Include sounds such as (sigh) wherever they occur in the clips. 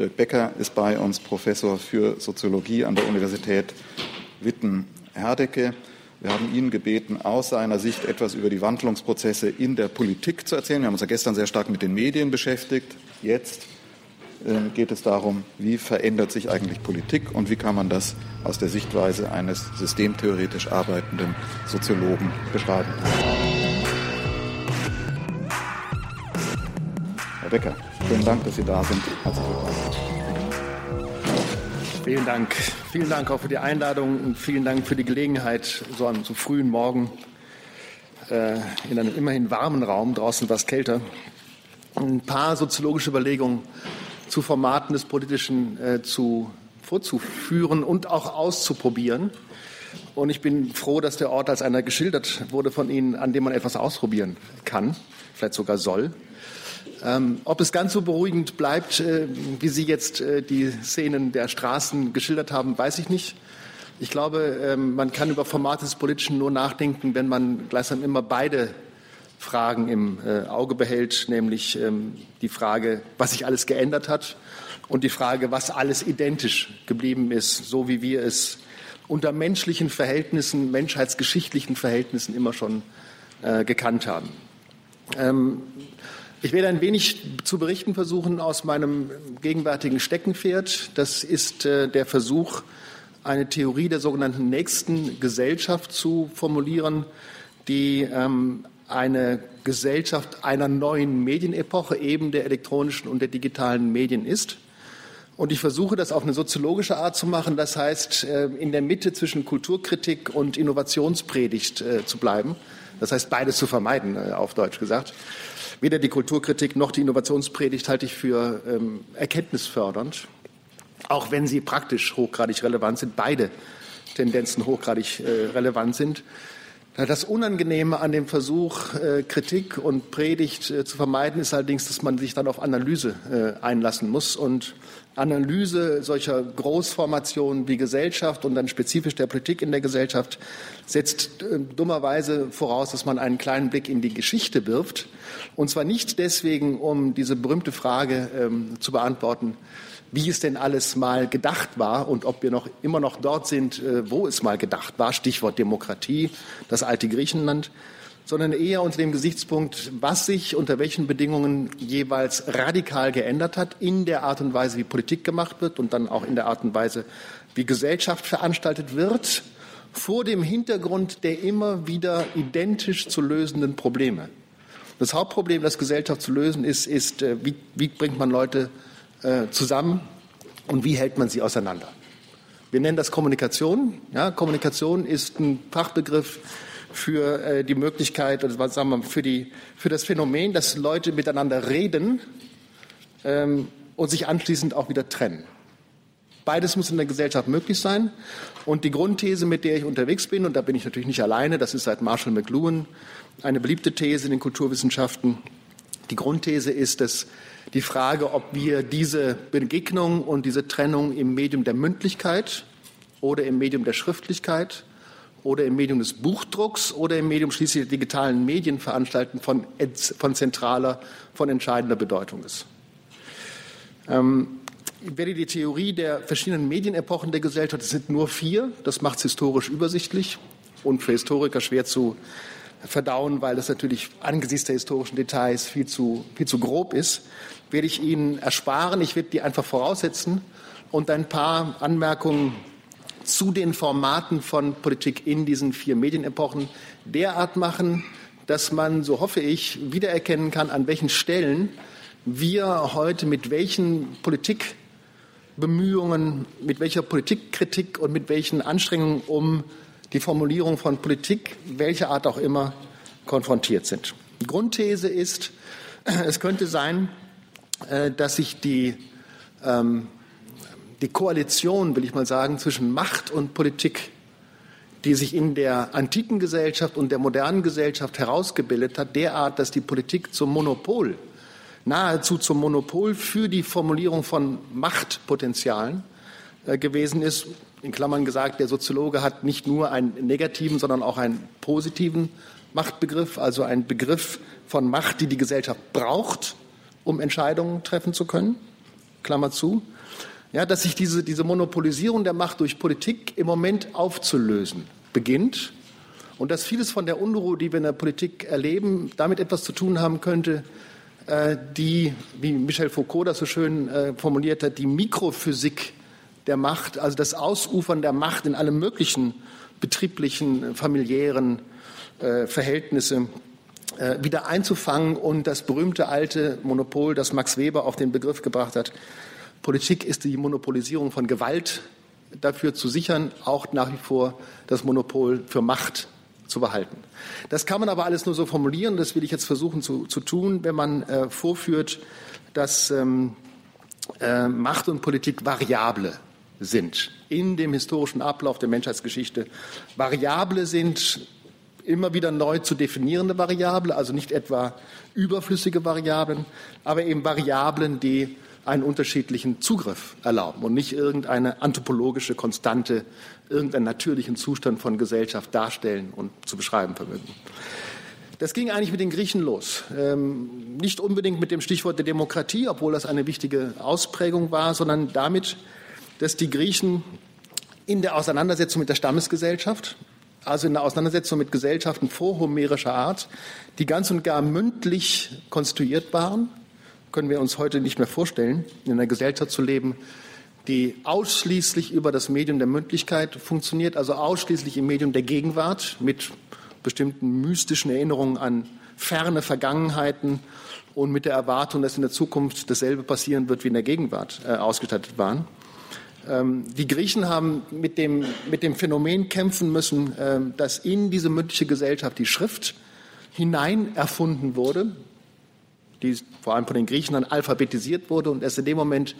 Dirk Becker ist bei uns, Professor für Soziologie an der Universität Witten-Herdecke. Wir haben ihn gebeten, aus seiner Sicht etwas über die Wandlungsprozesse in der Politik zu erzählen. Wir haben uns ja gestern sehr stark mit den Medien beschäftigt. Jetzt ähm, geht es darum, wie verändert sich eigentlich Politik und wie kann man das aus der Sichtweise eines systemtheoretisch arbeitenden Soziologen beschreiben. Herr Becker, vielen Dank, dass Sie da sind. Herzlich. Vielen Dank. Vielen Dank auch für die Einladung und vielen Dank für die Gelegenheit, so am so frühen Morgen äh, in einem immerhin warmen Raum, draußen etwas kälter, ein paar soziologische Überlegungen zu Formaten des Politischen äh, zu, vorzuführen und auch auszuprobieren. Und ich bin froh, dass der Ort als einer geschildert wurde von Ihnen, an dem man etwas ausprobieren kann, vielleicht sogar soll. Ähm, ob es ganz so beruhigend bleibt, äh, wie Sie jetzt äh, die Szenen der Straßen geschildert haben, weiß ich nicht. Ich glaube, ähm, man kann über Formate des Politischen nur nachdenken, wenn man gleichsam immer beide Fragen im äh, Auge behält, nämlich ähm, die Frage, was sich alles geändert hat und die Frage, was alles identisch geblieben ist, so wie wir es unter menschlichen Verhältnissen, menschheitsgeschichtlichen Verhältnissen immer schon äh, gekannt haben. Ich werde ein wenig zu berichten versuchen aus meinem gegenwärtigen Steckenpferd. Das ist äh, der Versuch, eine Theorie der sogenannten nächsten Gesellschaft zu formulieren, die ähm, eine Gesellschaft einer neuen Medienepoche, eben der elektronischen und der digitalen Medien ist. Und ich versuche das auf eine soziologische Art zu machen, das heißt, äh, in der Mitte zwischen Kulturkritik und Innovationspredigt äh, zu bleiben. Das heißt, beides zu vermeiden, auf Deutsch gesagt. Weder die Kulturkritik noch die Innovationspredigt halte ich für ähm, erkenntnisfördernd, auch wenn sie praktisch hochgradig relevant sind. Beide Tendenzen hochgradig äh, relevant sind. Das Unangenehme an dem Versuch, äh, Kritik und Predigt äh, zu vermeiden, ist allerdings, dass man sich dann auf Analyse äh, einlassen muss. Und Analyse solcher Großformationen wie Gesellschaft und dann spezifisch der Politik in der Gesellschaft setzt dummerweise voraus, dass man einen kleinen Blick in die Geschichte wirft. Und zwar nicht deswegen, um diese berühmte Frage ähm, zu beantworten, wie es denn alles mal gedacht war und ob wir noch immer noch dort sind, äh, wo es mal gedacht war, Stichwort Demokratie, das alte Griechenland, sondern eher unter dem Gesichtspunkt, was sich unter welchen Bedingungen jeweils radikal geändert hat in der Art und Weise, wie Politik gemacht wird und dann auch in der Art und Weise, wie Gesellschaft veranstaltet wird, vor dem Hintergrund der immer wieder identisch zu lösenden Probleme. Das Hauptproblem, das Gesellschaft zu lösen ist, ist, äh, wie, wie bringt man Leute äh, zusammen und wie hält man sie auseinander. Wir nennen das Kommunikation. Ja, Kommunikation ist ein Fachbegriff für äh, die Möglichkeit, oder was sagen wir, für, die, für das Phänomen, dass Leute miteinander reden ähm, und sich anschließend auch wieder trennen. Beides muss in der Gesellschaft möglich sein. Und die Grundthese, mit der ich unterwegs bin, und da bin ich natürlich nicht alleine, das ist seit Marshall McLuhan eine beliebte These in den Kulturwissenschaften. Die Grundthese ist, dass die Frage, ob wir diese Begegnung und diese Trennung im Medium der Mündlichkeit oder im Medium der Schriftlichkeit oder im Medium des Buchdrucks oder im Medium schließlich der digitalen Medien veranstalten von, von zentraler, von entscheidender Bedeutung ist. Ähm, ich werde die Theorie der verschiedenen Medienepochen der Gesellschaft, es sind nur vier, das macht es historisch übersichtlich und für Historiker schwer zu verdauen, weil das natürlich angesichts der historischen Details viel zu, viel zu grob ist, werde ich Ihnen ersparen. Ich werde die einfach voraussetzen und ein paar Anmerkungen zu den Formaten von Politik in diesen vier Medienepochen derart machen, dass man, so hoffe ich, wiedererkennen kann, an welchen Stellen wir heute mit welchen Politikbemühungen, mit welcher Politikkritik und mit welchen Anstrengungen um die Formulierung von Politik, welcher Art auch immer, konfrontiert sind. Grundthese ist, (clears throat) es könnte sein, äh, dass sich die, ähm, die Koalition, will ich mal sagen, zwischen Macht und Politik, die sich in der antiken Gesellschaft und der modernen Gesellschaft herausgebildet hat, derart, dass die Politik zum Monopol, nahezu zum Monopol für die Formulierung von Machtpotenzialen äh, gewesen ist, in Klammern gesagt, der Soziologe hat nicht nur einen negativen, sondern auch einen positiven Machtbegriff, also einen Begriff von Macht, die die Gesellschaft braucht, um Entscheidungen treffen zu können. Klammer zu, ja, dass sich diese, diese Monopolisierung der Macht durch Politik im Moment aufzulösen beginnt und dass vieles von der Unruhe, die wir in der Politik erleben, damit etwas zu tun haben könnte, äh, die, wie Michel Foucault das so schön äh, formuliert hat, die Mikrophysik der Macht, also das Ausufern der Macht in alle möglichen betrieblichen, familiären äh, Verhältnisse wieder einzufangen und das berühmte alte Monopol, das Max Weber auf den Begriff gebracht hat, Politik ist die Monopolisierung von Gewalt dafür zu sichern, auch nach wie vor das Monopol für Macht zu behalten. Das kann man aber alles nur so formulieren, das will ich jetzt versuchen zu, zu tun, wenn man äh, vorführt, dass ähm, äh, Macht und Politik Variable sind in dem historischen Ablauf der Menschheitsgeschichte. Variable sind immer wieder neu zu definierende Variable, also nicht etwa überflüssige Variablen, aber eben Variablen, die einen unterschiedlichen Zugriff erlauben und nicht irgendeine anthropologische Konstante, irgendeinen natürlichen Zustand von Gesellschaft darstellen und zu beschreiben vermögen. Das ging eigentlich mit den Griechen los. Ähm, nicht unbedingt mit dem Stichwort der Demokratie, obwohl das eine wichtige Ausprägung war, sondern damit, dass die Griechen in der Auseinandersetzung mit der Stammesgesellschaft, also in der Auseinandersetzung mit Gesellschaften vorhomerischer Art, die ganz und gar mündlich konstituiert waren, können wir uns heute nicht mehr vorstellen, in einer Gesellschaft zu leben, die ausschließlich über das Medium der Mündlichkeit funktioniert, also ausschließlich im Medium der Gegenwart mit bestimmten mystischen Erinnerungen an ferne Vergangenheiten und mit der Erwartung, dass in der Zukunft dasselbe passieren wird wie in der Gegenwart äh, ausgestattet waren. Ähm, die Griechen haben mit dem, mit dem Phänomen kämpfen müssen, äh, dass in diese mündliche Gesellschaft die Schrift hinein erfunden wurde, die vor allem von den Griechen dann alphabetisiert wurde und erst in dem Moment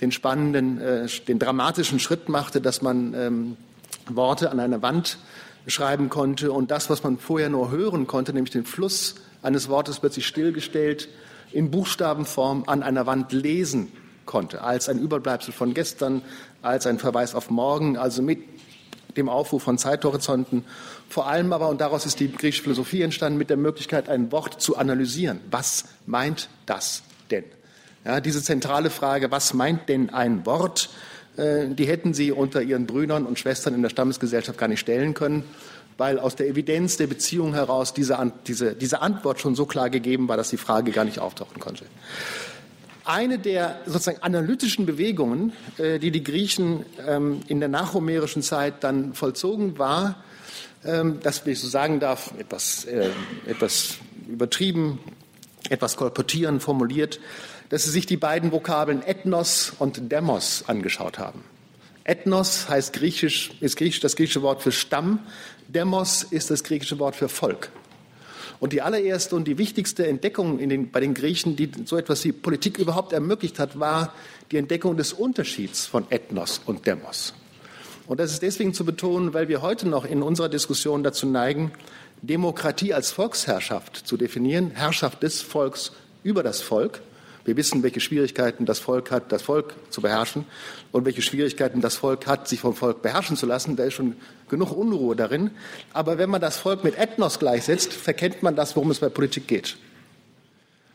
den spannenden, äh, den dramatischen Schritt machte, dass man ähm, Worte an einer Wand schreiben konnte. Und das, was man vorher nur hören konnte, nämlich den Fluss eines Wortes plötzlich stillgestellt in Buchstabenform an einer Wand lesen konnte, als ein Überbleibsel von gestern, als ein Verweis auf morgen, also mit dem Aufruf von Zeithorizonten, vor allem aber, und daraus ist die griechische Philosophie entstanden, mit der Möglichkeit, ein Wort zu analysieren. Was meint das denn? Ja, diese zentrale Frage, was meint denn ein Wort, äh, die hätten sie unter ihren Brüdern und Schwestern in der Stammesgesellschaft gar nicht stellen können, weil aus der Evidenz der Beziehung heraus diese, diese, diese Antwort schon so klar gegeben war, dass die Frage gar nicht auftauchen konnte. Eine der sozusagen analytischen Bewegungen, äh, die die Griechen ähm, in der nachhomerischen Zeit dann vollzogen war, ähm, das, wenn ich so sagen darf, etwas, äh, etwas übertrieben, etwas kolportieren formuliert, dass sie sich die beiden Vokabeln Ethnos und Demos angeschaut haben. Ethnos heißt griechisch, ist griechisch das griechische Wort für Stamm, Demos ist das griechische Wort für Volk. Und die allererste und die wichtigste Entdeckung den, bei den Griechen, die so etwas wie Politik überhaupt ermöglicht hat, war die Entdeckung des Unterschieds von Ethnos und Demos. Und das ist deswegen zu betonen, weil wir heute noch in unserer Diskussion dazu neigen, Demokratie als Volksherrschaft zu definieren, Herrschaft des Volks über das Volk. Wir wissen, welche Schwierigkeiten das Volk hat, das Volk zu beherrschen und welche Schwierigkeiten das Volk hat, sich vom Volk beherrschen zu lassen. Da ist schon genug Unruhe darin. Aber wenn man das Volk mit Ethnos gleichsetzt, verkennt man das, worum es bei Politik geht.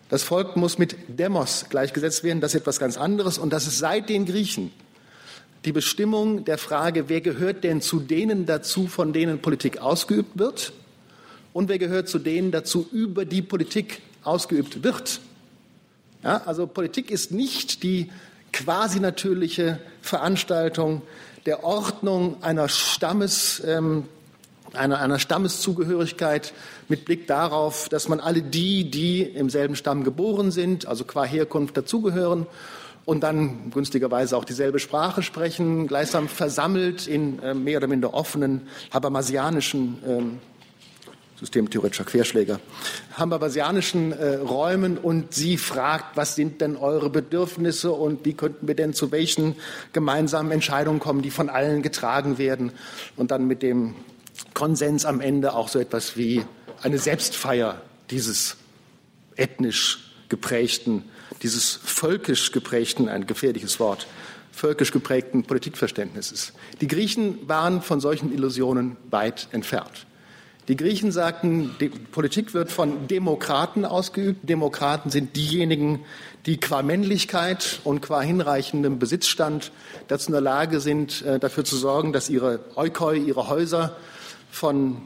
Das Volk muss mit Demos gleichgesetzt werden. Das ist etwas ganz anderes. Und das ist seit den Griechen die Bestimmung der Frage, wer gehört denn zu denen dazu, von denen Politik ausgeübt wird? Und wer gehört zu denen dazu, über die Politik ausgeübt wird? Ja, also Politik ist nicht die quasi natürliche Veranstaltung der Ordnung einer Stammes, ähm, einer, einer Stammeszugehörigkeit mit Blick darauf, dass man alle die, die im selben Stamm geboren sind, also qua Herkunft dazugehören und dann günstigerweise auch dieselbe Sprache sprechen, gleichsam versammelt in äh, mehr oder minder offenen habermasianischen ähm, systemtheoretischer Querschläger, habermasianischen äh, Räumen und sie fragt, was sind denn eure Bedürfnisse und wie könnten wir denn zu welchen gemeinsamen Entscheidungen kommen, die von allen getragen werden und dann mit dem Konsens am Ende auch so etwas wie eine Selbstfeier dieses ethnisch geprägten, dieses völkisch geprägten, ein gefährliches Wort, völkisch geprägten Politikverständnisses. Die Griechen waren von solchen Illusionen weit entfernt. Die Griechen sagten, Politik wird von Demokraten ausgeübt. Demokraten sind diejenigen, die qua Männlichkeit und qua hinreichendem Besitzstand dazu in der Lage sind, äh, dafür zu sorgen, dass ihre Eukoi, ihre Häuser von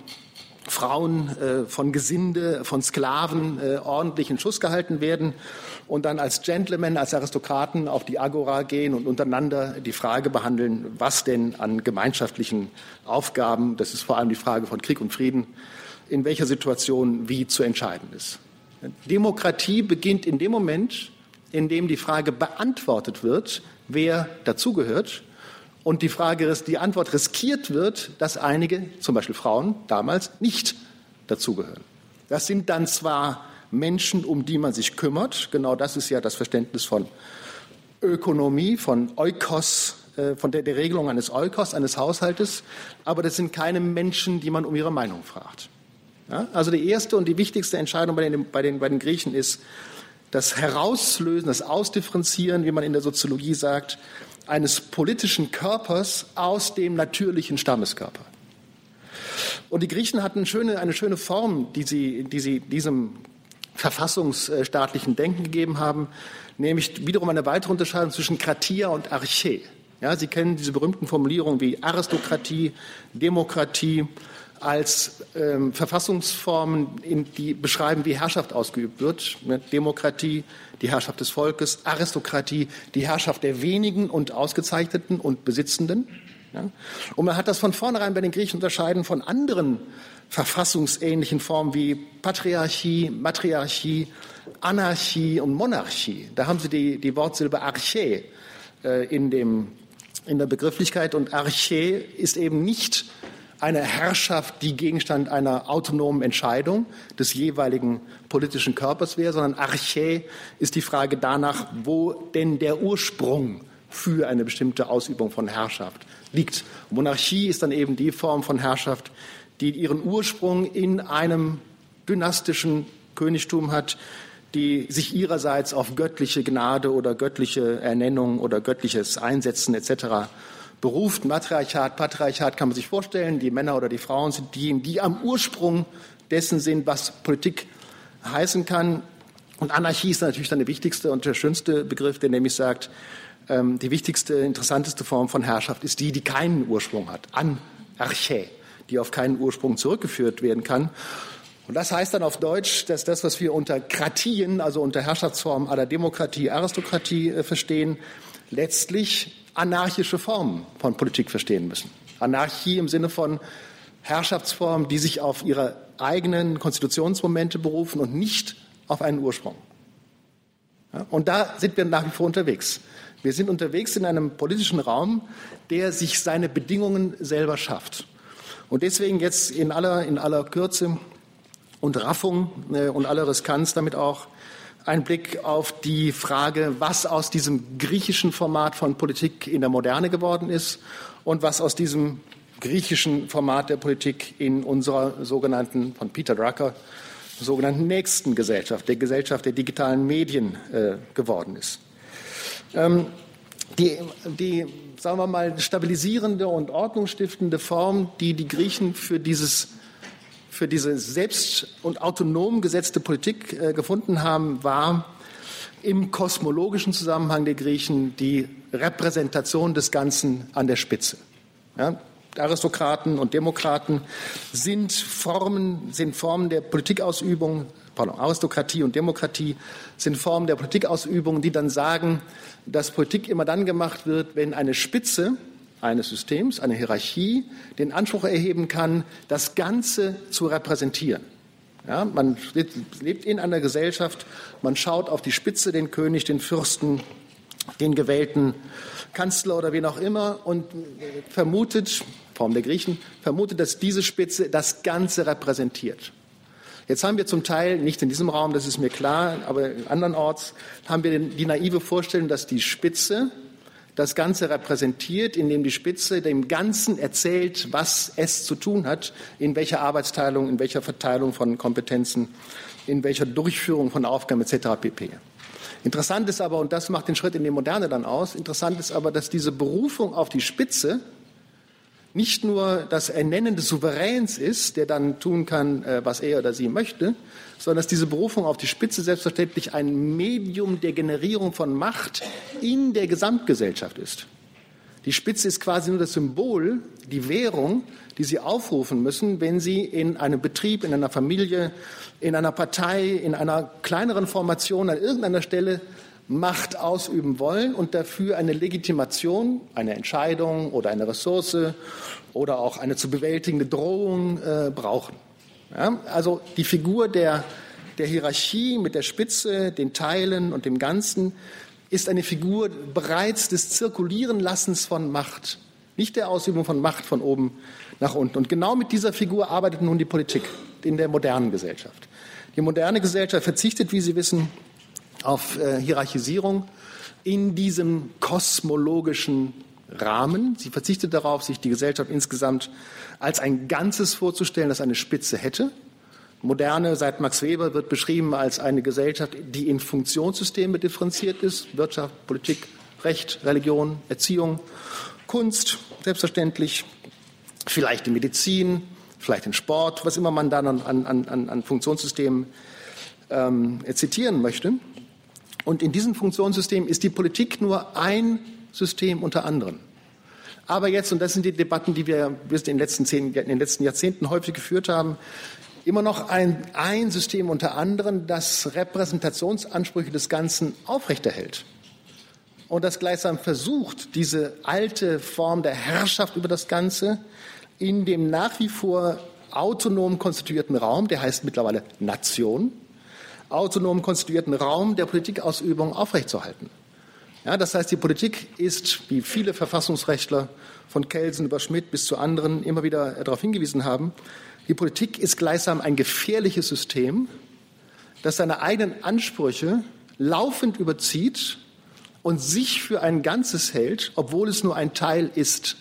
Frauen, äh, von Gesinde, von Sklaven äh, ordentlich in Schuss gehalten werden und dann als Gentlemen, als Aristokraten auf die Agora gehen und untereinander die Frage behandeln, was denn an gemeinschaftlichen Aufgaben, das ist vor allem die Frage von Krieg und Frieden, in welcher Situation wie zu entscheiden ist. Demokratie beginnt in dem Moment, in dem die Frage beantwortet wird, wer dazugehört und die Frage, die Antwort riskiert wird, dass einige, zum Beispiel Frauen, damals nicht dazugehören. Das sind dann zwar Menschen, um die man sich kümmert. Genau das ist ja das Verständnis von Ökonomie, von Eukos, äh, von der, der Regelung eines Eukos, eines Haushaltes. Aber das sind keine Menschen, die man um ihre Meinung fragt. Ja? Also die erste und die wichtigste Entscheidung bei den, bei, den, bei den Griechen ist das Herauslösen, das Ausdifferenzieren, wie man in der Soziologie sagt, eines politischen Körpers aus dem natürlichen Stammeskörper. Und die Griechen hatten schöne, eine schöne Form, die sie, die sie diesem verfassungsstaatlichen Denken gegeben haben, nämlich wiederum eine weitere Unterscheidung zwischen Kratia und Arche. Ja, Sie kennen diese berühmten Formulierungen wie Aristokratie, Demokratie als ähm, Verfassungsformen, in, die beschreiben, wie Herrschaft ausgeübt wird. Demokratie, die Herrschaft des Volkes, Aristokratie, die Herrschaft der wenigen und Ausgezeichneten und Besitzenden. Ja? Und man hat das von vornherein bei den Griechen unterscheiden von anderen verfassungsähnlichen Formen wie Patriarchie, Matriarchie, Anarchie und Monarchie. Da haben Sie die, die Wortsilbe Arche äh, in, dem, in der Begrifflichkeit und Arche ist eben nicht eine Herrschaft, die Gegenstand einer autonomen Entscheidung des jeweiligen politischen Körpers wäre, sondern Arche ist die Frage danach, wo denn der Ursprung für eine bestimmte Ausübung von Herrschaft liegt. Monarchie ist dann eben die Form von Herrschaft, die ihren Ursprung in einem dynastischen Königtum hat, die sich ihrerseits auf göttliche Gnade oder göttliche Ernennung oder göttliches Einsetzen etc. beruft. Matriarchat, Patriarchat kann man sich vorstellen. Die Männer oder die Frauen sind diejenigen, die am Ursprung dessen sind, was Politik heißen kann. Und Anarchie ist natürlich dann der wichtigste und der schönste Begriff, der nämlich sagt, ähm, die wichtigste, interessanteste Form von Herrschaft ist die, die keinen Ursprung hat. Anarchä die auf keinen Ursprung zurückgeführt werden kann. Und das heißt dann auf Deutsch, dass das, was wir unter Kratien, also unter Herrschaftsformen aller Demokratie, Aristokratie äh, verstehen, letztlich anarchische Formen von Politik verstehen müssen. Anarchie im Sinne von Herrschaftsformen, die sich auf ihre eigenen Konstitutionsmomente berufen und nicht auf einen Ursprung. Und da sind wir nach wie vor unterwegs. Wir sind unterwegs in einem politischen Raum, der sich seine Bedingungen selber schafft. Und deswegen jetzt in aller, in aller Kürze und Raffung äh, und aller Riskanz damit auch ein Blick auf die Frage, was aus diesem griechischen Format von Politik in der Moderne geworden ist und was aus diesem griechischen Format der Politik in unserer sogenannten, von Peter Drucker, sogenannten nächsten Gesellschaft, der Gesellschaft der digitalen Medien äh, geworden ist. Ähm, die, die sagen wir mal, stabilisierende und ordnungsstiftende Form, die die Griechen für dieses für diese selbst und autonom gesetzte Politik äh, gefunden haben, war im kosmologischen Zusammenhang der Griechen die Repräsentation des Ganzen an der Spitze. Ja, Aristokraten und Demokraten sind Formen, sind Formen der Politikausübung, pardon, Aristokratie und Demokratie sind Formen der Politikausübung, die dann sagen, dass Politik immer dann gemacht wird, wenn eine Spitze eines Systems, eine Hierarchie, den Anspruch erheben kann, das Ganze zu repräsentieren. Ja, man lebt in einer Gesellschaft, man schaut auf die Spitze, den König, den Fürsten, den gewählten Kanzler oder wen auch immer und vermutet, Form der Griechen, vermutet, dass diese Spitze das Ganze repräsentiert. Jetzt haben wir zum Teil, nicht in diesem Raum, das ist mir klar, aber andernorts, haben wir die naive Vorstellung, dass die Spitze das Ganze repräsentiert, indem die Spitze dem Ganzen erzählt, was es zu tun hat, in welcher Arbeitsteilung, in welcher Verteilung von Kompetenzen, in welcher Durchführung von Aufgaben etc. pp. Interessant ist aber, und das macht den Schritt in die Moderne dann aus, interessant ist aber, dass diese Berufung auf die Spitze nicht nur das Ernennen des Souveräns ist, der dann tun kann, äh, was er oder sie möchte, sondern dass diese Berufung auf die Spitze selbstverständlich ein Medium der Generierung von Macht in der Gesamtgesellschaft ist. Die Spitze ist quasi nur das Symbol, die Währung, die Sie aufrufen müssen, wenn Sie in einem Betrieb, in einer Familie, in einer Partei, in einer kleineren Formation an irgendeiner Stelle Macht ausüben wollen und dafür eine Legitimation, eine Entscheidung oder eine Ressource oder auch eine zu bewältigende Drohung äh, brauchen. Ja, also die Figur der, der Hierarchie mit der Spitze, den Teilen und dem Ganzen ist eine Figur bereits des Zirkulierenlassens von Macht, nicht der Ausübung von Macht von oben nach unten. Und genau mit dieser Figur arbeitet nun die Politik in der modernen Gesellschaft. Die moderne Gesellschaft verzichtet, wie Sie wissen, auf äh, Hierarchisierung in diesem kosmologischen Rahmen. Sie verzichtet darauf, sich die Gesellschaft insgesamt als ein Ganzes vorzustellen, das eine Spitze hätte. Moderne, seit Max Weber, wird beschrieben als eine Gesellschaft, die in Funktionssysteme differenziert ist. Wirtschaft, Politik, Recht, Religion, Erziehung, Kunst, selbstverständlich, vielleicht in Medizin, vielleicht in Sport, was immer man dann an, an, an, an Funktionssystemen ähm, zitieren möchte. Und in diesem Funktionssystem ist die Politik nur ein System unter anderen. Aber jetzt, und das sind die Debatten, die wir in den letzten, zehn, in den letzten Jahrzehnten häufig geführt haben, immer noch ein, ein System unter anderem, das Repräsentationsansprüche des Ganzen aufrechterhält und das gleichsam versucht, diese alte Form der Herrschaft über das Ganze in dem nach wie vor autonom konstituierten Raum, der heißt mittlerweile Nation, autonom konstituierten Raum der Politikausübung aufrechtzuerhalten. Ja, das heißt, die Politik ist, wie viele Verfassungsrechtler von Kelsen über Schmidt bis zu anderen immer wieder darauf hingewiesen haben, die Politik ist gleichsam ein gefährliches System, das seine eigenen Ansprüche laufend überzieht und sich für ein Ganzes hält, obwohl es nur ein Teil ist.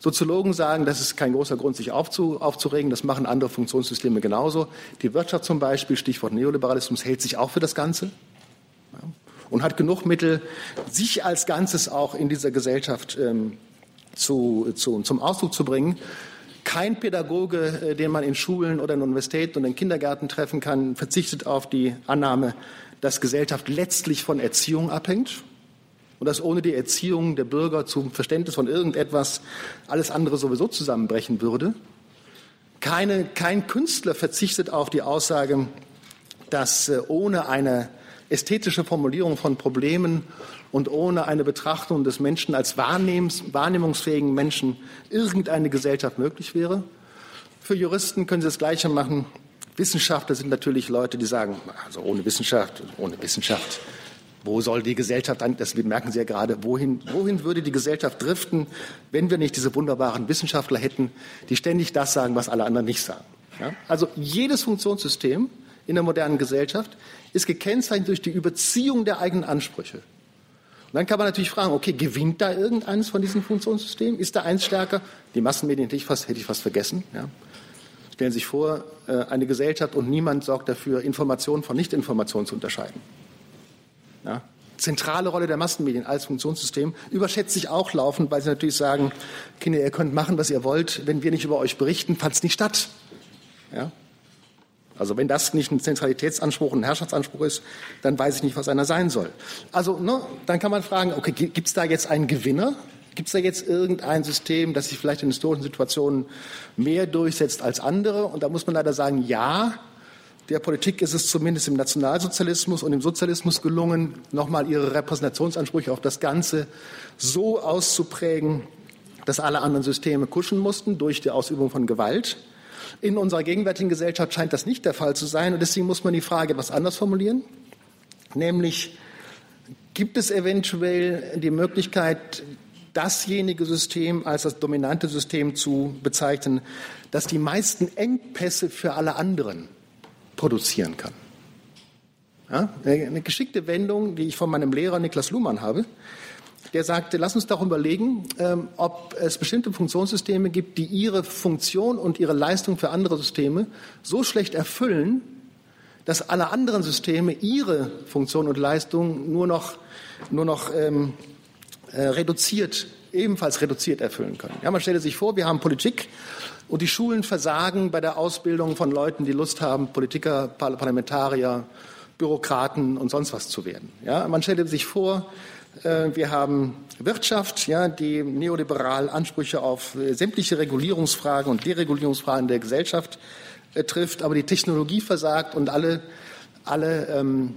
Soziologen sagen, das ist kein großer Grund, sich aufzu, aufzuregen. Das machen andere Funktionssysteme genauso. Die Wirtschaft zum Beispiel, Stichwort Neoliberalismus, hält sich auch für das Ganze ja, und hat genug Mittel, sich als Ganzes auch in dieser Gesellschaft ähm, zu, zu, zum Ausdruck zu bringen. Kein Pädagoge, äh, den man in Schulen oder in Universitäten und in Kindergärten treffen kann, verzichtet auf die Annahme, dass Gesellschaft letztlich von Erziehung abhängt und dass ohne die Erziehung der Bürger zum Verständnis von irgendetwas alles andere sowieso zusammenbrechen würde. Keine, kein Künstler verzichtet auf die Aussage, dass äh, ohne eine ästhetische Formulierung von Problemen und ohne eine Betrachtung des Menschen als wahrnehmungsfähigen Menschen irgendeine Gesellschaft möglich wäre. Für Juristen können Sie das Gleiche machen. Wissenschaftler sind natürlich Leute, die sagen, also ohne Wissenschaft, ohne Wissenschaft wo soll die Gesellschaft, das merken Sie ja gerade, wohin, wohin würde die Gesellschaft driften, wenn wir nicht diese wunderbaren Wissenschaftler hätten, die ständig das sagen, was alle anderen nicht sagen. Ja? Also jedes Funktionssystem in der modernen Gesellschaft ist gekennzeichnet durch die Überziehung der eigenen Ansprüche. Und dann kann man natürlich fragen, okay, gewinnt da irgendeines von diesen Funktionssystemen? Ist da eins stärker? Die Massenmedien hätte ich fast, hätte ich fast vergessen. Ja? Stellen Sie sich vor, äh, eine Gesellschaft und niemand sorgt dafür, Informationen von Nichtinformationen zu unterscheiden. Ja, zentrale Rolle der Massenmedien als Funktionssystem überschätzt sich auch laufend, weil sie natürlich sagen, Kinder, ihr könnt machen, was ihr wollt, wenn wir nicht über euch berichten, fand es nicht statt. Ja? Also wenn das nicht ein Zentralitätsanspruch, ein Herrschaftsanspruch ist, dann weiß ich nicht, was einer sein soll. Also ne, dann kann man fragen, okay, gibt es da jetzt einen Gewinner? Gibt es da jetzt irgendein System, das sich vielleicht in historischen Situationen mehr durchsetzt als andere? Und da muss man leider sagen, ja, der Politik ist es zumindest im Nationalsozialismus und im Sozialismus gelungen, nochmal ihre Repräsentationsansprüche auf das Ganze so auszuprägen, dass alle anderen Systeme kuschen mussten durch die Ausübung von Gewalt. In unserer gegenwärtigen Gesellschaft scheint das nicht der Fall zu sein. Und deswegen muss man die Frage etwas anders formulieren. Nämlich, gibt es eventuell die Möglichkeit, dasjenige System als das dominante System zu bezeichnen, das die meisten Engpässe für alle anderen produzieren kann. Ja, eine geschickte Wendung, die ich von meinem Lehrer Niklas Luhmann habe. Der sagte, lass uns darüber überlegen, ähm, ob es bestimmte Funktionssysteme gibt, die ihre Funktion und ihre Leistung für andere Systeme so schlecht erfüllen, dass alle anderen Systeme ihre Funktion und Leistung nur noch, nur noch ähm, äh, reduziert ebenfalls reduziert erfüllen können. Ja, man stelle sich vor, wir haben Politik und die Schulen versagen bei der Ausbildung von Leuten, die Lust haben, Politiker, Parlamentarier, Bürokraten und sonst was zu werden. Ja, man stelle sich vor, wir haben Wirtschaft, ja, die neoliberal Ansprüche auf äh, sämtliche Regulierungsfragen und Deregulierungsfragen der Gesellschaft äh, trifft, aber die Technologie versagt und alle, alle ähm,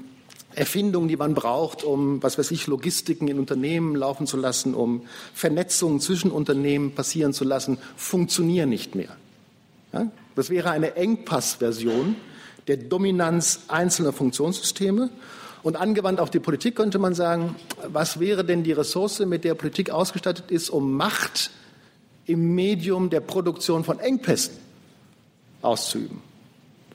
Erfindungen, die man braucht, um, was weiß ich, Logistiken in Unternehmen laufen zu lassen, um Vernetzungen zwischen Unternehmen passieren zu lassen, funktionieren nicht mehr. Ja? Das wäre eine Engpassversion der Dominanz einzelner Funktionssysteme. Und angewandt auf die Politik könnte man sagen, was wäre denn die Ressource, mit der Politik ausgestattet ist, um Macht im Medium der Produktion von Engpässen auszuüben?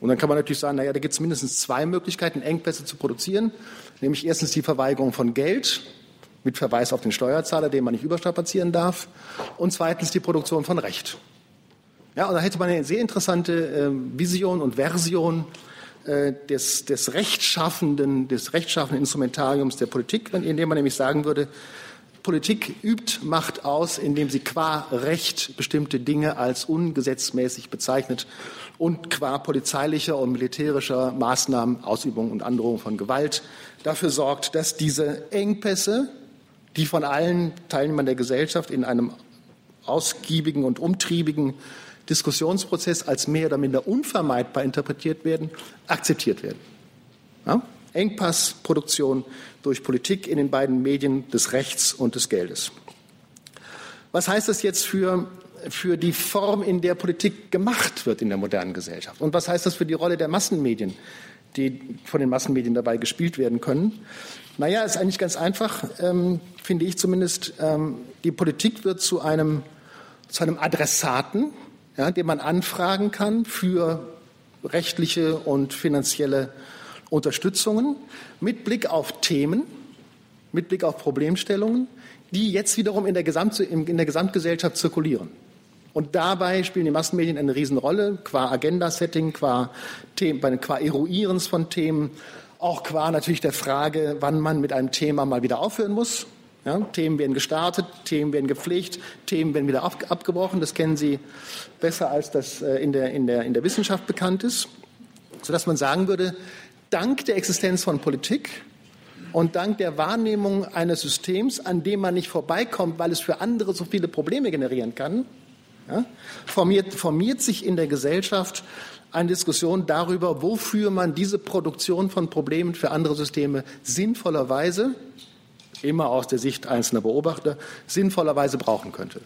Und dann kann man natürlich sagen, naja, da gibt es mindestens zwei Möglichkeiten, Engpässe zu produzieren. Nämlich erstens die Verweigerung von Geld mit Verweis auf den Steuerzahler, den man nicht überstrapazieren darf. Und zweitens die Produktion von Recht. Ja, und da hätte man eine sehr interessante äh, Vision und Version des, des rechtschaffenden, des rechtschaffenden Instrumentariums der Politik, indem man nämlich sagen würde, Politik übt Macht aus, indem sie qua Recht bestimmte Dinge als ungesetzmäßig bezeichnet und qua polizeilicher und militärischer Maßnahmen, Ausübung und Androhung von Gewalt dafür sorgt, dass diese Engpässe, die von allen Teilnehmern der Gesellschaft in einem ausgiebigen und umtriebigen Diskussionsprozess als mehr oder minder unvermeidbar interpretiert werden, akzeptiert werden. Ja? Engpassproduktion durch Politik in den beiden Medien des Rechts und des Geldes. Was heißt das jetzt für, für die Form, in der Politik gemacht wird in der modernen Gesellschaft? Und was heißt das für die Rolle der Massenmedien, die von den Massenmedien dabei gespielt werden können? Naja, ist eigentlich ganz einfach, ähm, finde ich zumindest. Ähm, die Politik wird zu einem, zu einem Adressaten, ja, den man anfragen kann für rechtliche und finanzielle Unterstützungen mit Blick auf Themen, mit Blick auf Problemstellungen, die jetzt wiederum in der, Gesamt, in der Gesamtgesellschaft zirkulieren. Und dabei spielen die Massenmedien eine Riesenrolle, qua Agenda-Setting, qua, qua Eruierens von Themen, auch qua natürlich der Frage, wann man mit einem Thema mal wieder aufhören muss. Ja, Themen werden gestartet, Themen werden gepflegt, Themen werden wieder ab, abgebrochen. Das kennen Sie besser, als das äh, in der, in, der, in der Wissenschaft bekannt ist. Sodass man sagen würde, dank der Existenz von Politik und dank der Wahrnehmung eines Systems, an dem man nicht vorbeikommt, weil es für andere so viele Probleme generieren kann, ja, formiert, formiert sich in der Gesellschaft eine Diskussion darüber, wofür man diese Produktion von Problemen für andere Systeme sinnvollerweise immer aus der Sicht einzelner Beobachter, sinnvollerweise brauchen könnte.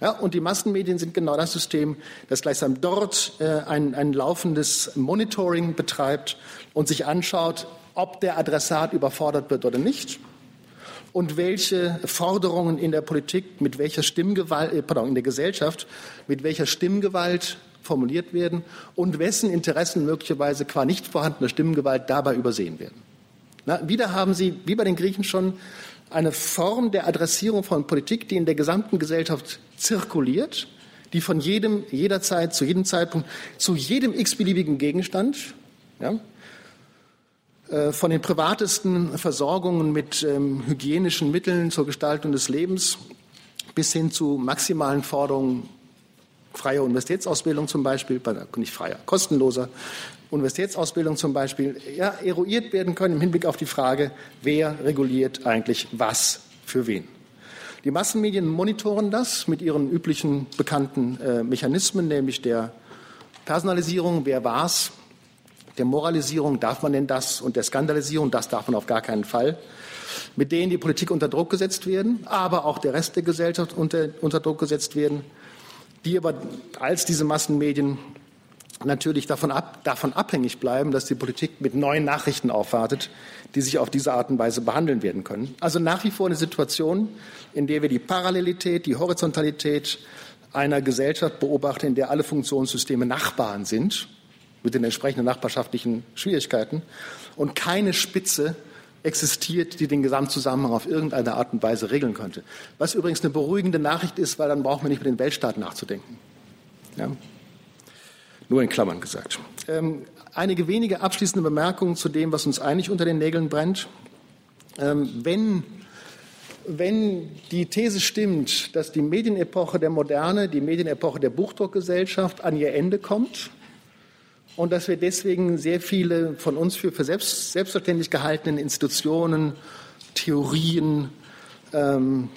Ja, und die Massenmedien sind genau das System, das gleichsam dort äh, ein, ein laufendes Monitoring betreibt und sich anschaut, ob der Adressat überfordert wird oder nicht und welche Forderungen in der Politik mit welcher Stimmgewalt, äh, pardon, in der Gesellschaft mit welcher Stimmgewalt formuliert werden und wessen Interessen möglicherweise qua nicht vorhandener Stimmgewalt dabei übersehen werden. Na, wieder haben Sie, wie bei den Griechen schon, eine Form der Adressierung von Politik, die in der gesamten Gesellschaft zirkuliert, die von jedem, jederzeit, zu jedem Zeitpunkt, zu jedem x-beliebigen Gegenstand, ja, äh, von den privatesten Versorgungen mit ähm, hygienischen Mitteln zur Gestaltung des Lebens bis hin zu maximalen Forderungen freier Universitätsausbildung zum Beispiel, nicht freier, kostenloser Universitätsausbildung zum Beispiel, ja, eruiert werden können im Hinblick auf die Frage, wer reguliert eigentlich was für wen. Die Massenmedien monitoren das mit ihren üblichen bekannten äh, Mechanismen, nämlich der Personalisierung, wer war's, der Moralisierung, darf man denn das, und der Skandalisierung, das darf man auf gar keinen Fall, mit denen die Politik unter Druck gesetzt werden, aber auch der Rest der Gesellschaft unter, unter Druck gesetzt werden, die aber als diese Massenmedien natürlich davon, ab, davon abhängig bleiben, dass die Politik mit neuen Nachrichten aufwartet, die sich auf diese Art und Weise behandeln werden können. Also nach wie vor eine Situation, in der wir die Parallelität, die Horizontalität einer Gesellschaft beobachten, in der alle Funktionssysteme Nachbarn sind, mit den entsprechenden nachbarschaftlichen Schwierigkeiten, und keine Spitze existiert, die den Gesamtzusammenhang auf irgendeine Art und Weise regeln könnte. Was übrigens eine beruhigende Nachricht ist, weil dann brauchen wir nicht mit den Weltstaat nachzudenken. Ja? Nur in Klammern gesagt. Ähm, einige wenige abschließende Bemerkungen zu dem, was uns eigentlich unter den Nägeln brennt. Ähm, wenn wenn die These stimmt, dass die Medienepoche der Moderne, die Medienepoche der Buchdruckgesellschaft an ihr Ende kommt und dass wir deswegen sehr viele von uns für, für selbst, selbstverständlich gehaltenen Institutionen, Theorien, ähm,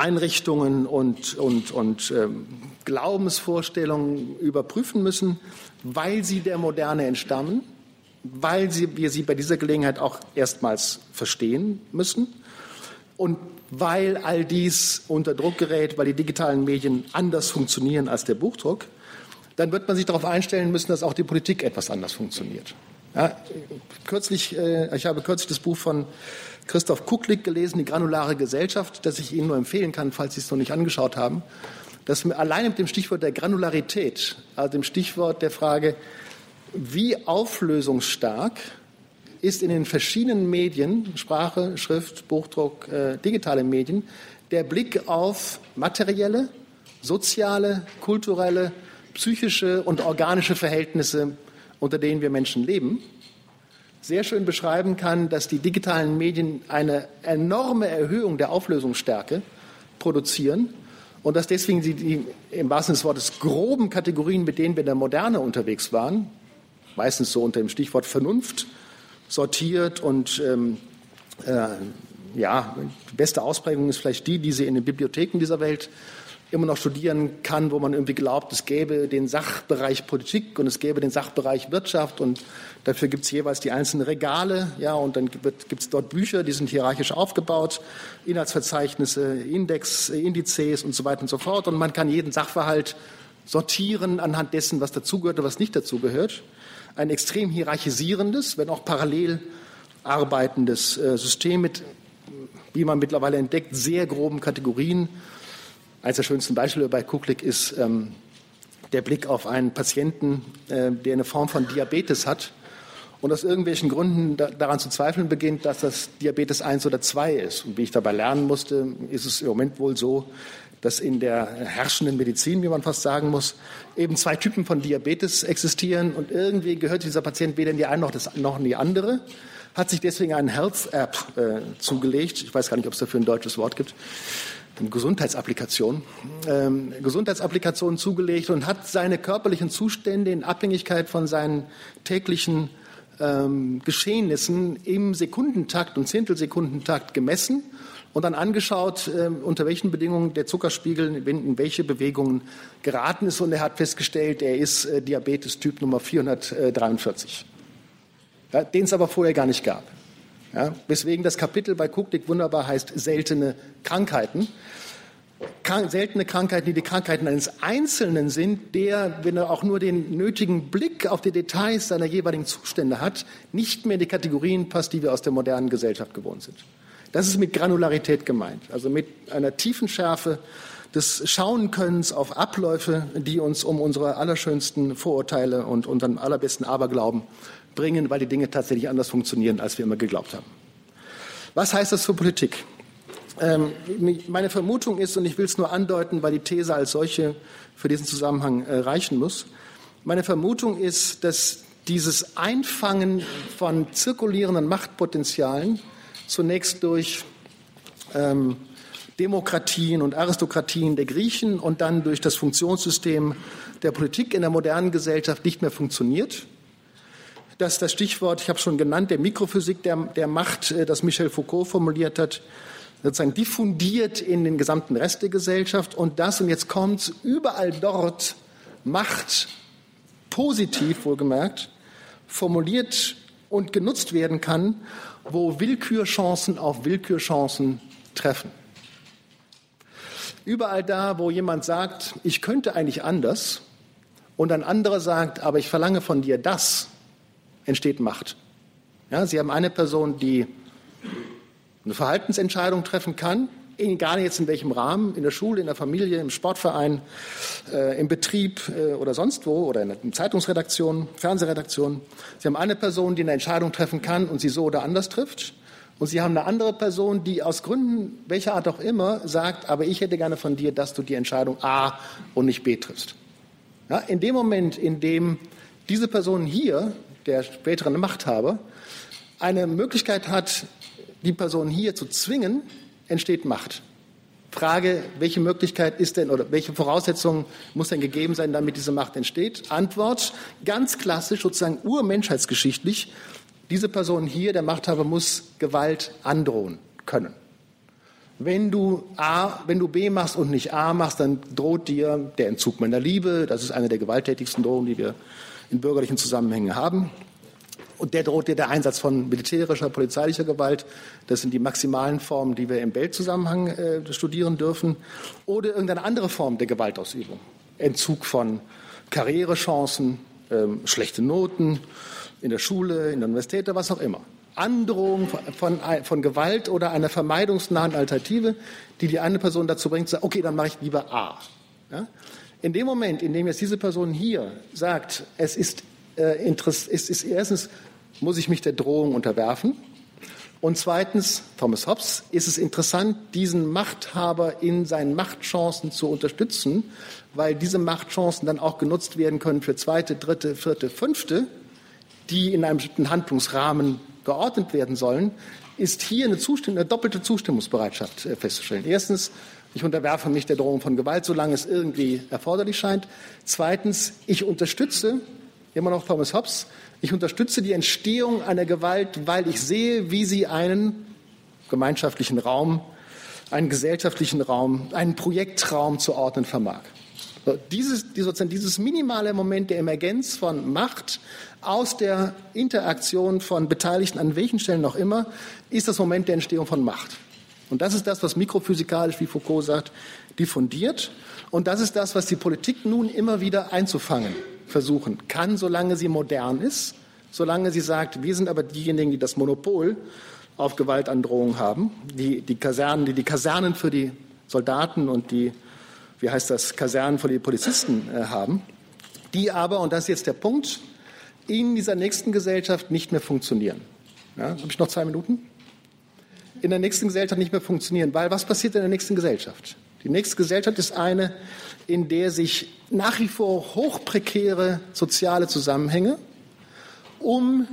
Einrichtungen und, und, und ähm, Glaubensvorstellungen überprüfen müssen, weil sie der Moderne entstammen, weil sie, wir sie bei dieser Gelegenheit auch erstmals verstehen müssen und weil all dies unter Druck gerät, weil die digitalen Medien anders funktionieren als der Buchdruck, dann wird man sich darauf einstellen müssen, dass auch die Politik etwas anders funktioniert. Ja, kürzlich, äh, ich habe kürzlich das Buch von Christoph Kucklick gelesen, Die granulare Gesellschaft, das ich Ihnen nur empfehlen kann, falls Sie es noch nicht angeschaut haben. Das allein mit dem Stichwort der Granularität, also dem Stichwort der Frage, wie auflösungsstark ist in den verschiedenen Medien, Sprache, Schrift, Buchdruck, äh, digitale Medien, der Blick auf materielle, soziale, kulturelle, psychische und organische Verhältnisse, unter denen wir Menschen leben sehr schön beschreiben kann, dass die digitalen Medien eine enorme Erhöhung der Auflösungsstärke produzieren und dass deswegen sie die im wahrsten des Wortes groben Kategorien, mit denen wir in der Moderne unterwegs waren, meistens so unter dem Stichwort Vernunft, sortiert und ähm, äh, ja, die beste Ausprägung ist vielleicht die, die Sie in den Bibliotheken dieser Welt immer noch studieren kann, wo man irgendwie glaubt, es gäbe den Sachbereich Politik und es gäbe den Sachbereich Wirtschaft und dafür gibt es jeweils die einzelnen Regale, ja, und dann gibt es dort Bücher, die sind hierarchisch aufgebaut, Inhaltsverzeichnisse, Index, Indizes und so weiter und so fort und man kann jeden Sachverhalt sortieren anhand dessen, was dazugehört oder was nicht dazugehört. Ein extrem hierarchisierendes, wenn auch parallel arbeitendes äh, System mit, wie man mittlerweile entdeckt, sehr groben Kategorien Eines der schönsten Beispiele bei Kuklik ist ähm, der Blick auf einen Patienten, äh, der eine Form von Diabetes hat und aus irgendwelchen Gründen da, daran zu zweifeln beginnt, dass das Diabetes 1 oder 2 ist. Und wie ich dabei lernen musste, ist es im Moment wohl so, dass in der herrschenden Medizin, wie man fast sagen muss, eben zwei Typen von Diabetes existieren und irgendwie gehört dieser Patient weder in die eine noch, das, noch in die andere, hat sich deswegen einen Health-App äh, zugelegt. Ich weiß gar nicht, ob es dafür ein deutsches Wort gibt. Gesundheitsapplikation, ähm, Gesundheitsapplikation zugelegt und hat seine körperlichen Zustände in Abhängigkeit von seinen täglichen ähm, Geschehnissen im Sekundentakt und Zehntelsekundentakt gemessen und dann angeschaut, äh, unter welchen Bedingungen der Zuckerspiegel in welche Bewegungen geraten ist. Und er hat festgestellt, er ist äh, Diabetes-Typ Nummer 443, ja, den es aber vorher gar nicht gab. Ja, weswegen das Kapitel bei Kuckdick wunderbar heißt seltene Krankheiten. Krank, seltene Krankheiten, die die Krankheiten eines Einzelnen sind, der, wenn er auch nur den nötigen Blick auf die Details seiner jeweiligen Zustände hat, nicht mehr in die Kategorien passt, die wir aus der modernen Gesellschaft gewohnt sind. Das ist mit Granularität gemeint, also mit einer tiefen Schärfe des Schauenkönnens auf Abläufe, die uns um unsere allerschönsten Vorurteile und unseren allerbesten Aberglauben bringen, weil die Dinge tatsächlich anders funktionieren, als wir immer geglaubt haben. Was heißt das für Politik? Ähm, meine Vermutung ist, und ich will es nur andeuten, weil die These als solche für diesen Zusammenhang äh, reichen muss, meine Vermutung ist, dass dieses Einfangen von zirkulierenden Machtpotenzialen zunächst durch ähm, Demokratien und Aristokratien der Griechen und dann durch das Funktionssystem der Politik in der modernen Gesellschaft nicht mehr funktioniert dass das Stichwort, ich habe schon genannt, der Mikrophysik der, der Macht, äh, das Michel Foucault formuliert hat, sozusagen diffundiert in den gesamten Rest der Gesellschaft und das, und jetzt kommt überall dort Macht positiv wohlgemerkt, formuliert und genutzt werden kann, wo Willkürchancen auf Willkürchancen treffen. Überall da, wo jemand sagt, ich könnte eigentlich anders, und ein anderer sagt, aber ich verlange von dir das, entsteht Macht. Ja, Sie haben eine Person, die eine Verhaltensentscheidung treffen kann, egal jetzt in welchem Rahmen, in der Schule, in der Familie, im Sportverein, äh, im Betrieb äh, oder sonst wo oder in der Zeitungsredaktion, Fernsehredaktion. Sie haben eine Person, die eine Entscheidung treffen kann und sie so oder anders trifft. Und Sie haben eine andere Person, die aus Gründen, welcher Art auch immer, sagt, aber ich hätte gerne von dir, dass du die Entscheidung A und nicht B triffst. Ja, in dem Moment, in dem diese Person hier der späteren Machthaber, eine Möglichkeit hat, die Person hier zu zwingen, entsteht Macht. Frage, welche Möglichkeit ist denn oder welche Voraussetzungen muss denn gegeben sein, damit diese Macht entsteht? Antwort, ganz klassisch, sozusagen urmenschheitsgeschichtlich, diese Person hier, der Machthaber, muss Gewalt androhen können. Wenn du A, wenn du B machst und nicht A machst, dann droht dir der Entzug meiner Liebe. Das ist eine der gewalttätigsten Drohungen, die wir in bürgerlichen Zusammenhängen haben. Und der droht dir der Einsatz von militärischer, polizeilicher Gewalt. Das sind die maximalen Formen, die wir im Weltzusammenhang äh, studieren dürfen. Oder irgendeine andere Form der Gewaltausübung. Entzug von Karrierechancen, ähm, schlechte Noten in der Schule, in der Universität, was auch immer. Androhung von, von Gewalt oder einer vermeidungsnahen Alternative, die die eine Person dazu bringt, zu sagen, okay, dann mache ich lieber A. Ja? In dem Moment, in dem jetzt diese Person hier sagt, es ist, äh, es ist erstens muss ich mich der Drohung unterwerfen? Und zweitens, Thomas Hobbes, ist es interessant, diesen Machthaber in seinen Machtchancen zu unterstützen, weil diese Machtchancen dann auch genutzt werden können für zweite, dritte, vierte, fünfte, die in einem bestimmten Handlungsrahmen geordnet werden sollen, ist hier eine, eine doppelte Zustimmungsbereitschaft äh, festzustellen. Erstens, ich unterwerfe mich der Drohung von Gewalt, solange es irgendwie erforderlich scheint. Zweitens, ich unterstütze immer noch Thomas Hobbes ich unterstütze die Entstehung einer Gewalt, weil ich sehe, wie sie einen gemeinschaftlichen Raum, einen gesellschaftlichen Raum, einen Projektraum zu ordnen vermag. Dieses, dieses minimale Moment der Emergenz von Macht aus der Interaktion von Beteiligten an welchen Stellen noch immer, ist das Moment der Entstehung von Macht. Und das ist das, was mikrophysikalisch, wie Foucault sagt, diffundiert. Und das ist das, was die Politik nun immer wieder einzufangen versuchen kann, solange sie modern ist, solange sie sagt, wir sind aber diejenigen, die das Monopol auf Gewaltandrohung haben, die die Kasernen, die die Kasernen für die Soldaten und die, wie heißt das, Kasernen für die Polizisten äh, haben, die aber, und das ist jetzt der Punkt, in dieser nächsten Gesellschaft nicht mehr funktionieren. Ja, Habe ich noch zwei Minuten? In der nächsten Gesellschaft nicht mehr funktionieren, weil was passiert in der nächsten Gesellschaft? Die nächste Gesellschaft ist eine, in der sich nach wie vor hochprekäre soziale Zusammenhänge um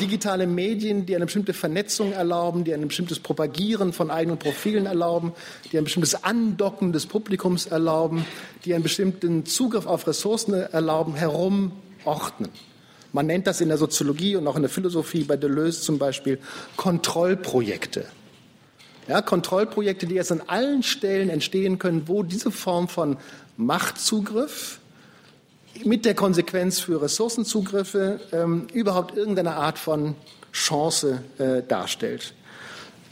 digitale Medien, die eine bestimmte Vernetzung erlauben, die ein bestimmtes Propagieren von eigenen Profilen erlauben, die ein bestimmtes Andocken des Publikums erlauben, die einen bestimmten Zugriff auf Ressourcen erlauben, herumordnen. Man nennt das in der Soziologie und auch in der Philosophie bei Deleuze zum Beispiel Kontrollprojekte. Ja, Kontrollprojekte, die jetzt an allen Stellen entstehen können, wo diese Form von Machtzugriff mit der Konsequenz für Ressourcenzugriffe ähm, überhaupt irgendeine Art von Chance äh, darstellt.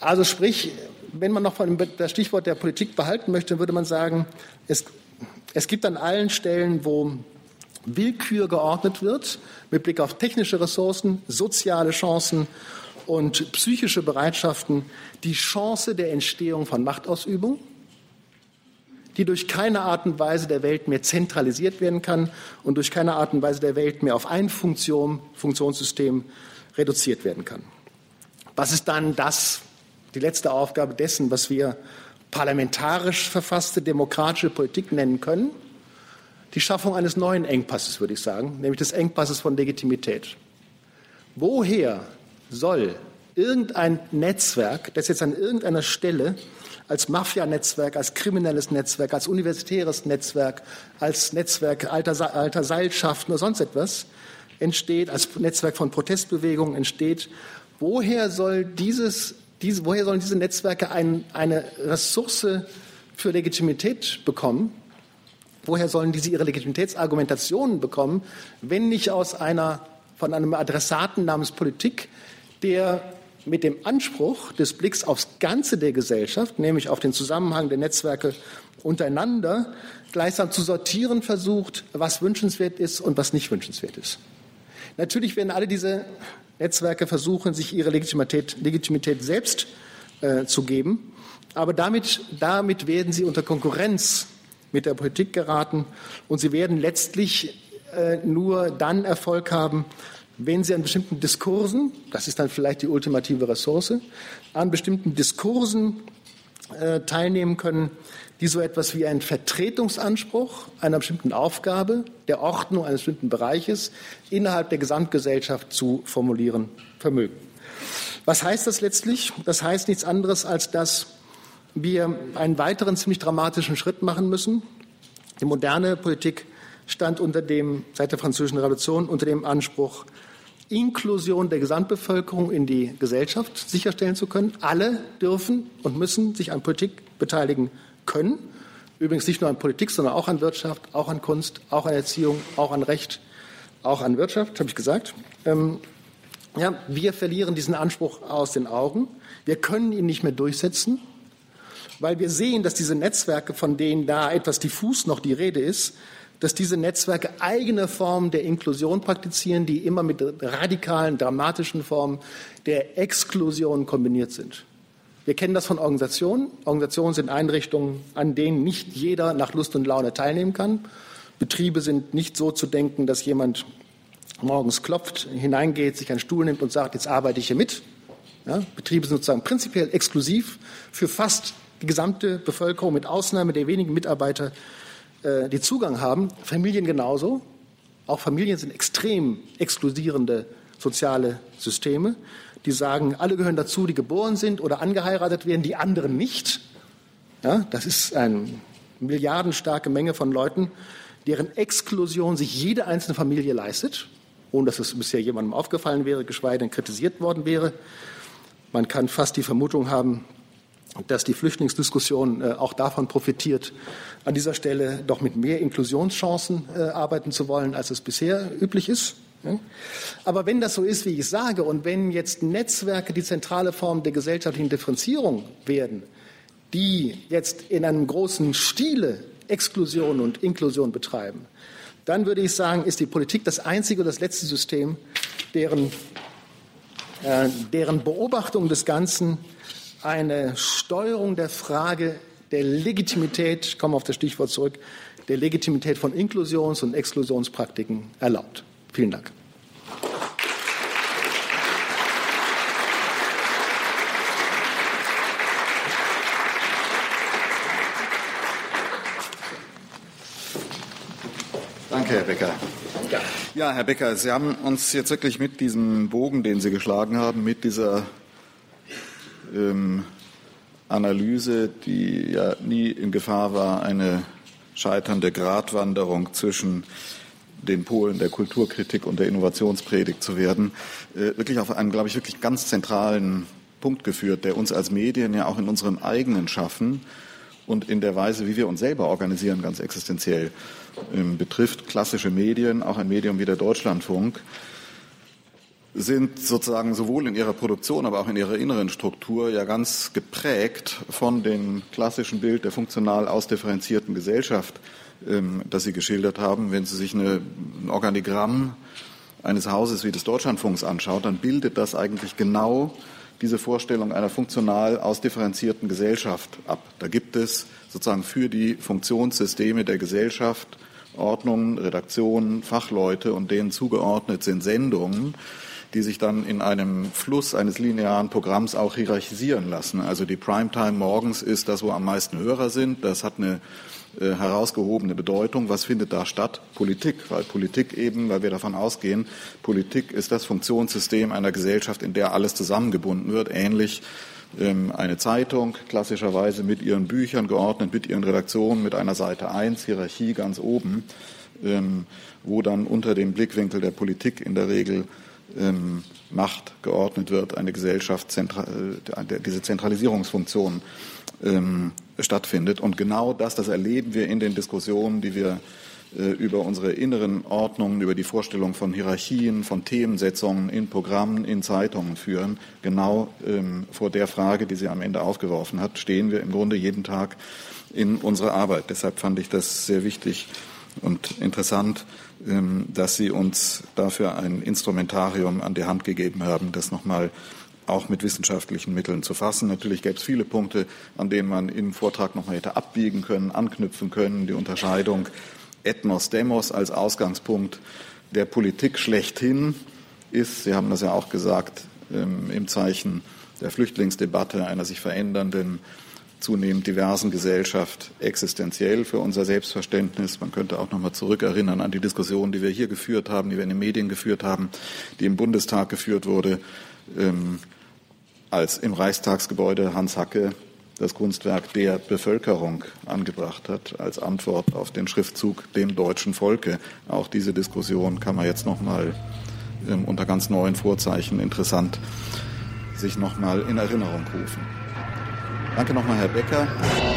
Also sprich, wenn man noch von das Stichwort der Politik behalten möchte, würde man sagen, es, es gibt an allen Stellen, wo Willkür geordnet wird, mit Blick auf technische Ressourcen, soziale Chancen und psychische Bereitschaften die Chance der Entstehung von Machtausübung, die durch keine Art und Weise der Welt mehr zentralisiert werden kann und durch keine Art und Weise der Welt mehr auf ein Funktion, Funktionssystem reduziert werden kann. Was ist dann das, die letzte Aufgabe dessen, was wir parlamentarisch verfasste demokratische Politik nennen können? Die Schaffung eines neuen Engpasses, würde ich sagen, nämlich des Engpasses von Legitimität. Woher soll irgendein Netzwerk, das jetzt an irgendeiner Stelle als Mafia-Netzwerk, als kriminelles Netzwerk, als universitäres Netzwerk, als Netzwerk alter, alter Seilschaften oder sonst etwas entsteht, als Netzwerk von Protestbewegungen entsteht, woher soll dieses, diese, woher sollen diese Netzwerke ein, eine Ressource für Legitimität bekommen? Woher sollen diese ihre Legitimitätsargumentationen bekommen, wenn nicht aus einer von einem Adressaten namens Politik, der mit dem Anspruch des Blicks aufs Ganze der Gesellschaft, nämlich auf den Zusammenhang der Netzwerke untereinander, gleichsam zu sortieren versucht, was wünschenswert ist und was nicht wünschenswert ist. Natürlich werden alle diese Netzwerke versuchen, sich ihre Legitimität, Legitimität selbst äh, zu geben, aber damit, damit werden sie unter Konkurrenz mit der Politik geraten und sie werden letztlich äh, nur dann Erfolg haben, wenn Sie an bestimmten Diskursen, das ist dann vielleicht die ultimative Ressource, an bestimmten Diskursen äh, teilnehmen können, die so etwas wie einen Vertretungsanspruch einer bestimmten Aufgabe, der Ordnung eines bestimmten Bereiches innerhalb der Gesamtgesellschaft zu formulieren vermögen. Was heißt das letztlich? Das heißt nichts anderes, als dass wir einen weiteren ziemlich dramatischen Schritt machen müssen. Die moderne Politik stand unter dem, seit der Französischen Revolution unter dem Anspruch, Inklusion der Gesamtbevölkerung in die Gesellschaft sicherstellen zu können. Alle dürfen und müssen sich an Politik beteiligen können. Übrigens nicht nur an Politik, sondern auch an Wirtschaft, auch an Kunst, auch an Erziehung, auch an Recht, auch an Wirtschaft, habe ich gesagt. Ähm, ja, wir verlieren diesen Anspruch aus den Augen. Wir können ihn nicht mehr durchsetzen, weil wir sehen, dass diese Netzwerke, von denen da etwas diffus noch die Rede ist, dass diese Netzwerke eigene Formen der Inklusion praktizieren, die immer mit radikalen, dramatischen Formen der Exklusion kombiniert sind. Wir kennen das von Organisationen. Organisationen sind Einrichtungen, an denen nicht jeder nach Lust und Laune teilnehmen kann. Betriebe sind nicht so zu denken, dass jemand morgens klopft, hineingeht, sich einen Stuhl nimmt und sagt, jetzt arbeite ich hier mit. Ja, Betriebe sind sozusagen prinzipiell exklusiv für fast die gesamte Bevölkerung mit Ausnahme der wenigen Mitarbeiter äh, die Zugang haben, Familien genauso. Auch Familien sind extrem exklusierende soziale Systeme, die sagen, alle gehören dazu, die geboren sind oder angeheiratet werden, die anderen nicht. Ja, das ist eine milliardenstarke Menge von Leuten, deren Exklusion sich jede einzelne Familie leistet, ohne dass es bisher jemandem aufgefallen wäre, geschweige denn kritisiert worden wäre. Man kann fast die Vermutung haben, dass die Flüchtlingsdiskussion äh, auch davon profitiert, an dieser Stelle doch mit mehr Inklusionschancen äh, arbeiten zu wollen, als es bisher üblich ist. Aber wenn das so ist, wie ich sage, und wenn jetzt Netzwerke die zentrale Form der gesellschaftlichen Differenzierung werden, die jetzt in einem großen Stile Exklusion und Inklusion betreiben, dann würde ich sagen, ist die Politik das einzige und das letzte System, deren, äh, deren Beobachtung des Ganzen eine Steuerung der Frage der Legitimität, ich komme auf das Stichwort zurück, der Legitimität von Inklusions- und Exklusionspraktiken erlaubt. Vielen Dank. Danke, Herr Becker. Ja, Herr Becker, Sie haben uns jetzt wirklich mit diesem Bogen, den Sie geschlagen haben, mit dieser ähm, Analyse, die ja nie in Gefahr war, eine scheiternde Gratwanderung zwischen den Polen der Kulturkritik und der Innovationspredigt zu werden, äh, wirklich auf einen, glaube ich, wirklich ganz zentralen Punkt geführt, der uns als Medien ja auch in unserem eigenen Schaffen und in der Weise, wie wir uns selber organisieren, ganz existenziell ähm, betrifft. Klassische Medien, auch ein Medium wie der Deutschlandfunk, sind sozusagen sowohl in ihrer Produktion, aber auch in ihrer inneren Struktur ja ganz geprägt von dem klassischen Bild der funktional ausdifferenzierten Gesellschaft, ähm, das Sie geschildert haben. Wenn Sie sich eine, ein Organigramm eines Hauses wie des Deutschlandfunks anschaut, dann bildet das eigentlich genau diese Vorstellung einer funktional ausdifferenzierten Gesellschaft ab. Da gibt es sozusagen für die Funktionssysteme der Gesellschaft Ordnungen, Redaktionen, Fachleute und denen zugeordnet sind Sendungen, die sich dann in einem Fluss eines linearen Programms auch hierarchisieren lassen. Also die Primetime morgens ist das, wo am meisten Hörer sind. Das hat eine äh, herausgehobene Bedeutung. Was findet da statt? Politik, weil Politik eben, weil wir davon ausgehen, Politik ist das Funktionssystem einer Gesellschaft, in der alles zusammengebunden wird, ähnlich ähm, eine Zeitung, klassischerweise mit ihren Büchern geordnet, mit ihren Redaktionen, mit einer Seite 1, Hierarchie ganz oben, ähm, wo dann unter dem Blickwinkel der Politik in der Regel ähm, Macht geordnet wird, eine Gesellschaft, äh, diese Zentralisierungsfunktion ähm, stattfindet. Und genau das, das erleben wir in den Diskussionen, die wir äh, über unsere inneren Ordnungen, über die Vorstellung von Hierarchien, von Themensetzungen in Programmen, in Zeitungen führen. Genau ähm, vor der Frage, die sie am Ende aufgeworfen hat, stehen wir im Grunde jeden Tag in unserer Arbeit. Deshalb fand ich das sehr wichtig und interessant, dass Sie uns dafür ein Instrumentarium an die Hand gegeben haben, das nochmal auch mit wissenschaftlichen Mitteln zu fassen. Natürlich gäbe es viele Punkte, an denen man im Vortrag nochmal hätte abbiegen können, anknüpfen können. Die Unterscheidung Ethnos-Demos als Ausgangspunkt der Politik schlechthin ist, Sie haben das ja auch gesagt, ähm, im Zeichen der Flüchtlingsdebatte, einer sich verändernden zunehmend diversen Gesellschaft existenziell für unser Selbstverständnis. Man könnte auch noch mal zurückerinnern an die Diskussion, die wir hier geführt haben, die wir in den Medien geführt haben, die im Bundestag geführt wurde. Ähm, als im Reichstagsgebäude Hans Hacke das Kunstwerk der Bevölkerung angebracht hat, als Antwort auf den Schriftzug dem deutschen Volke. Auch diese Diskussion kann man jetzt noch mal ähm, unter ganz neuen Vorzeichen interessant sich noch mal in Erinnerung rufen. Danke nochmal, Herr Becker.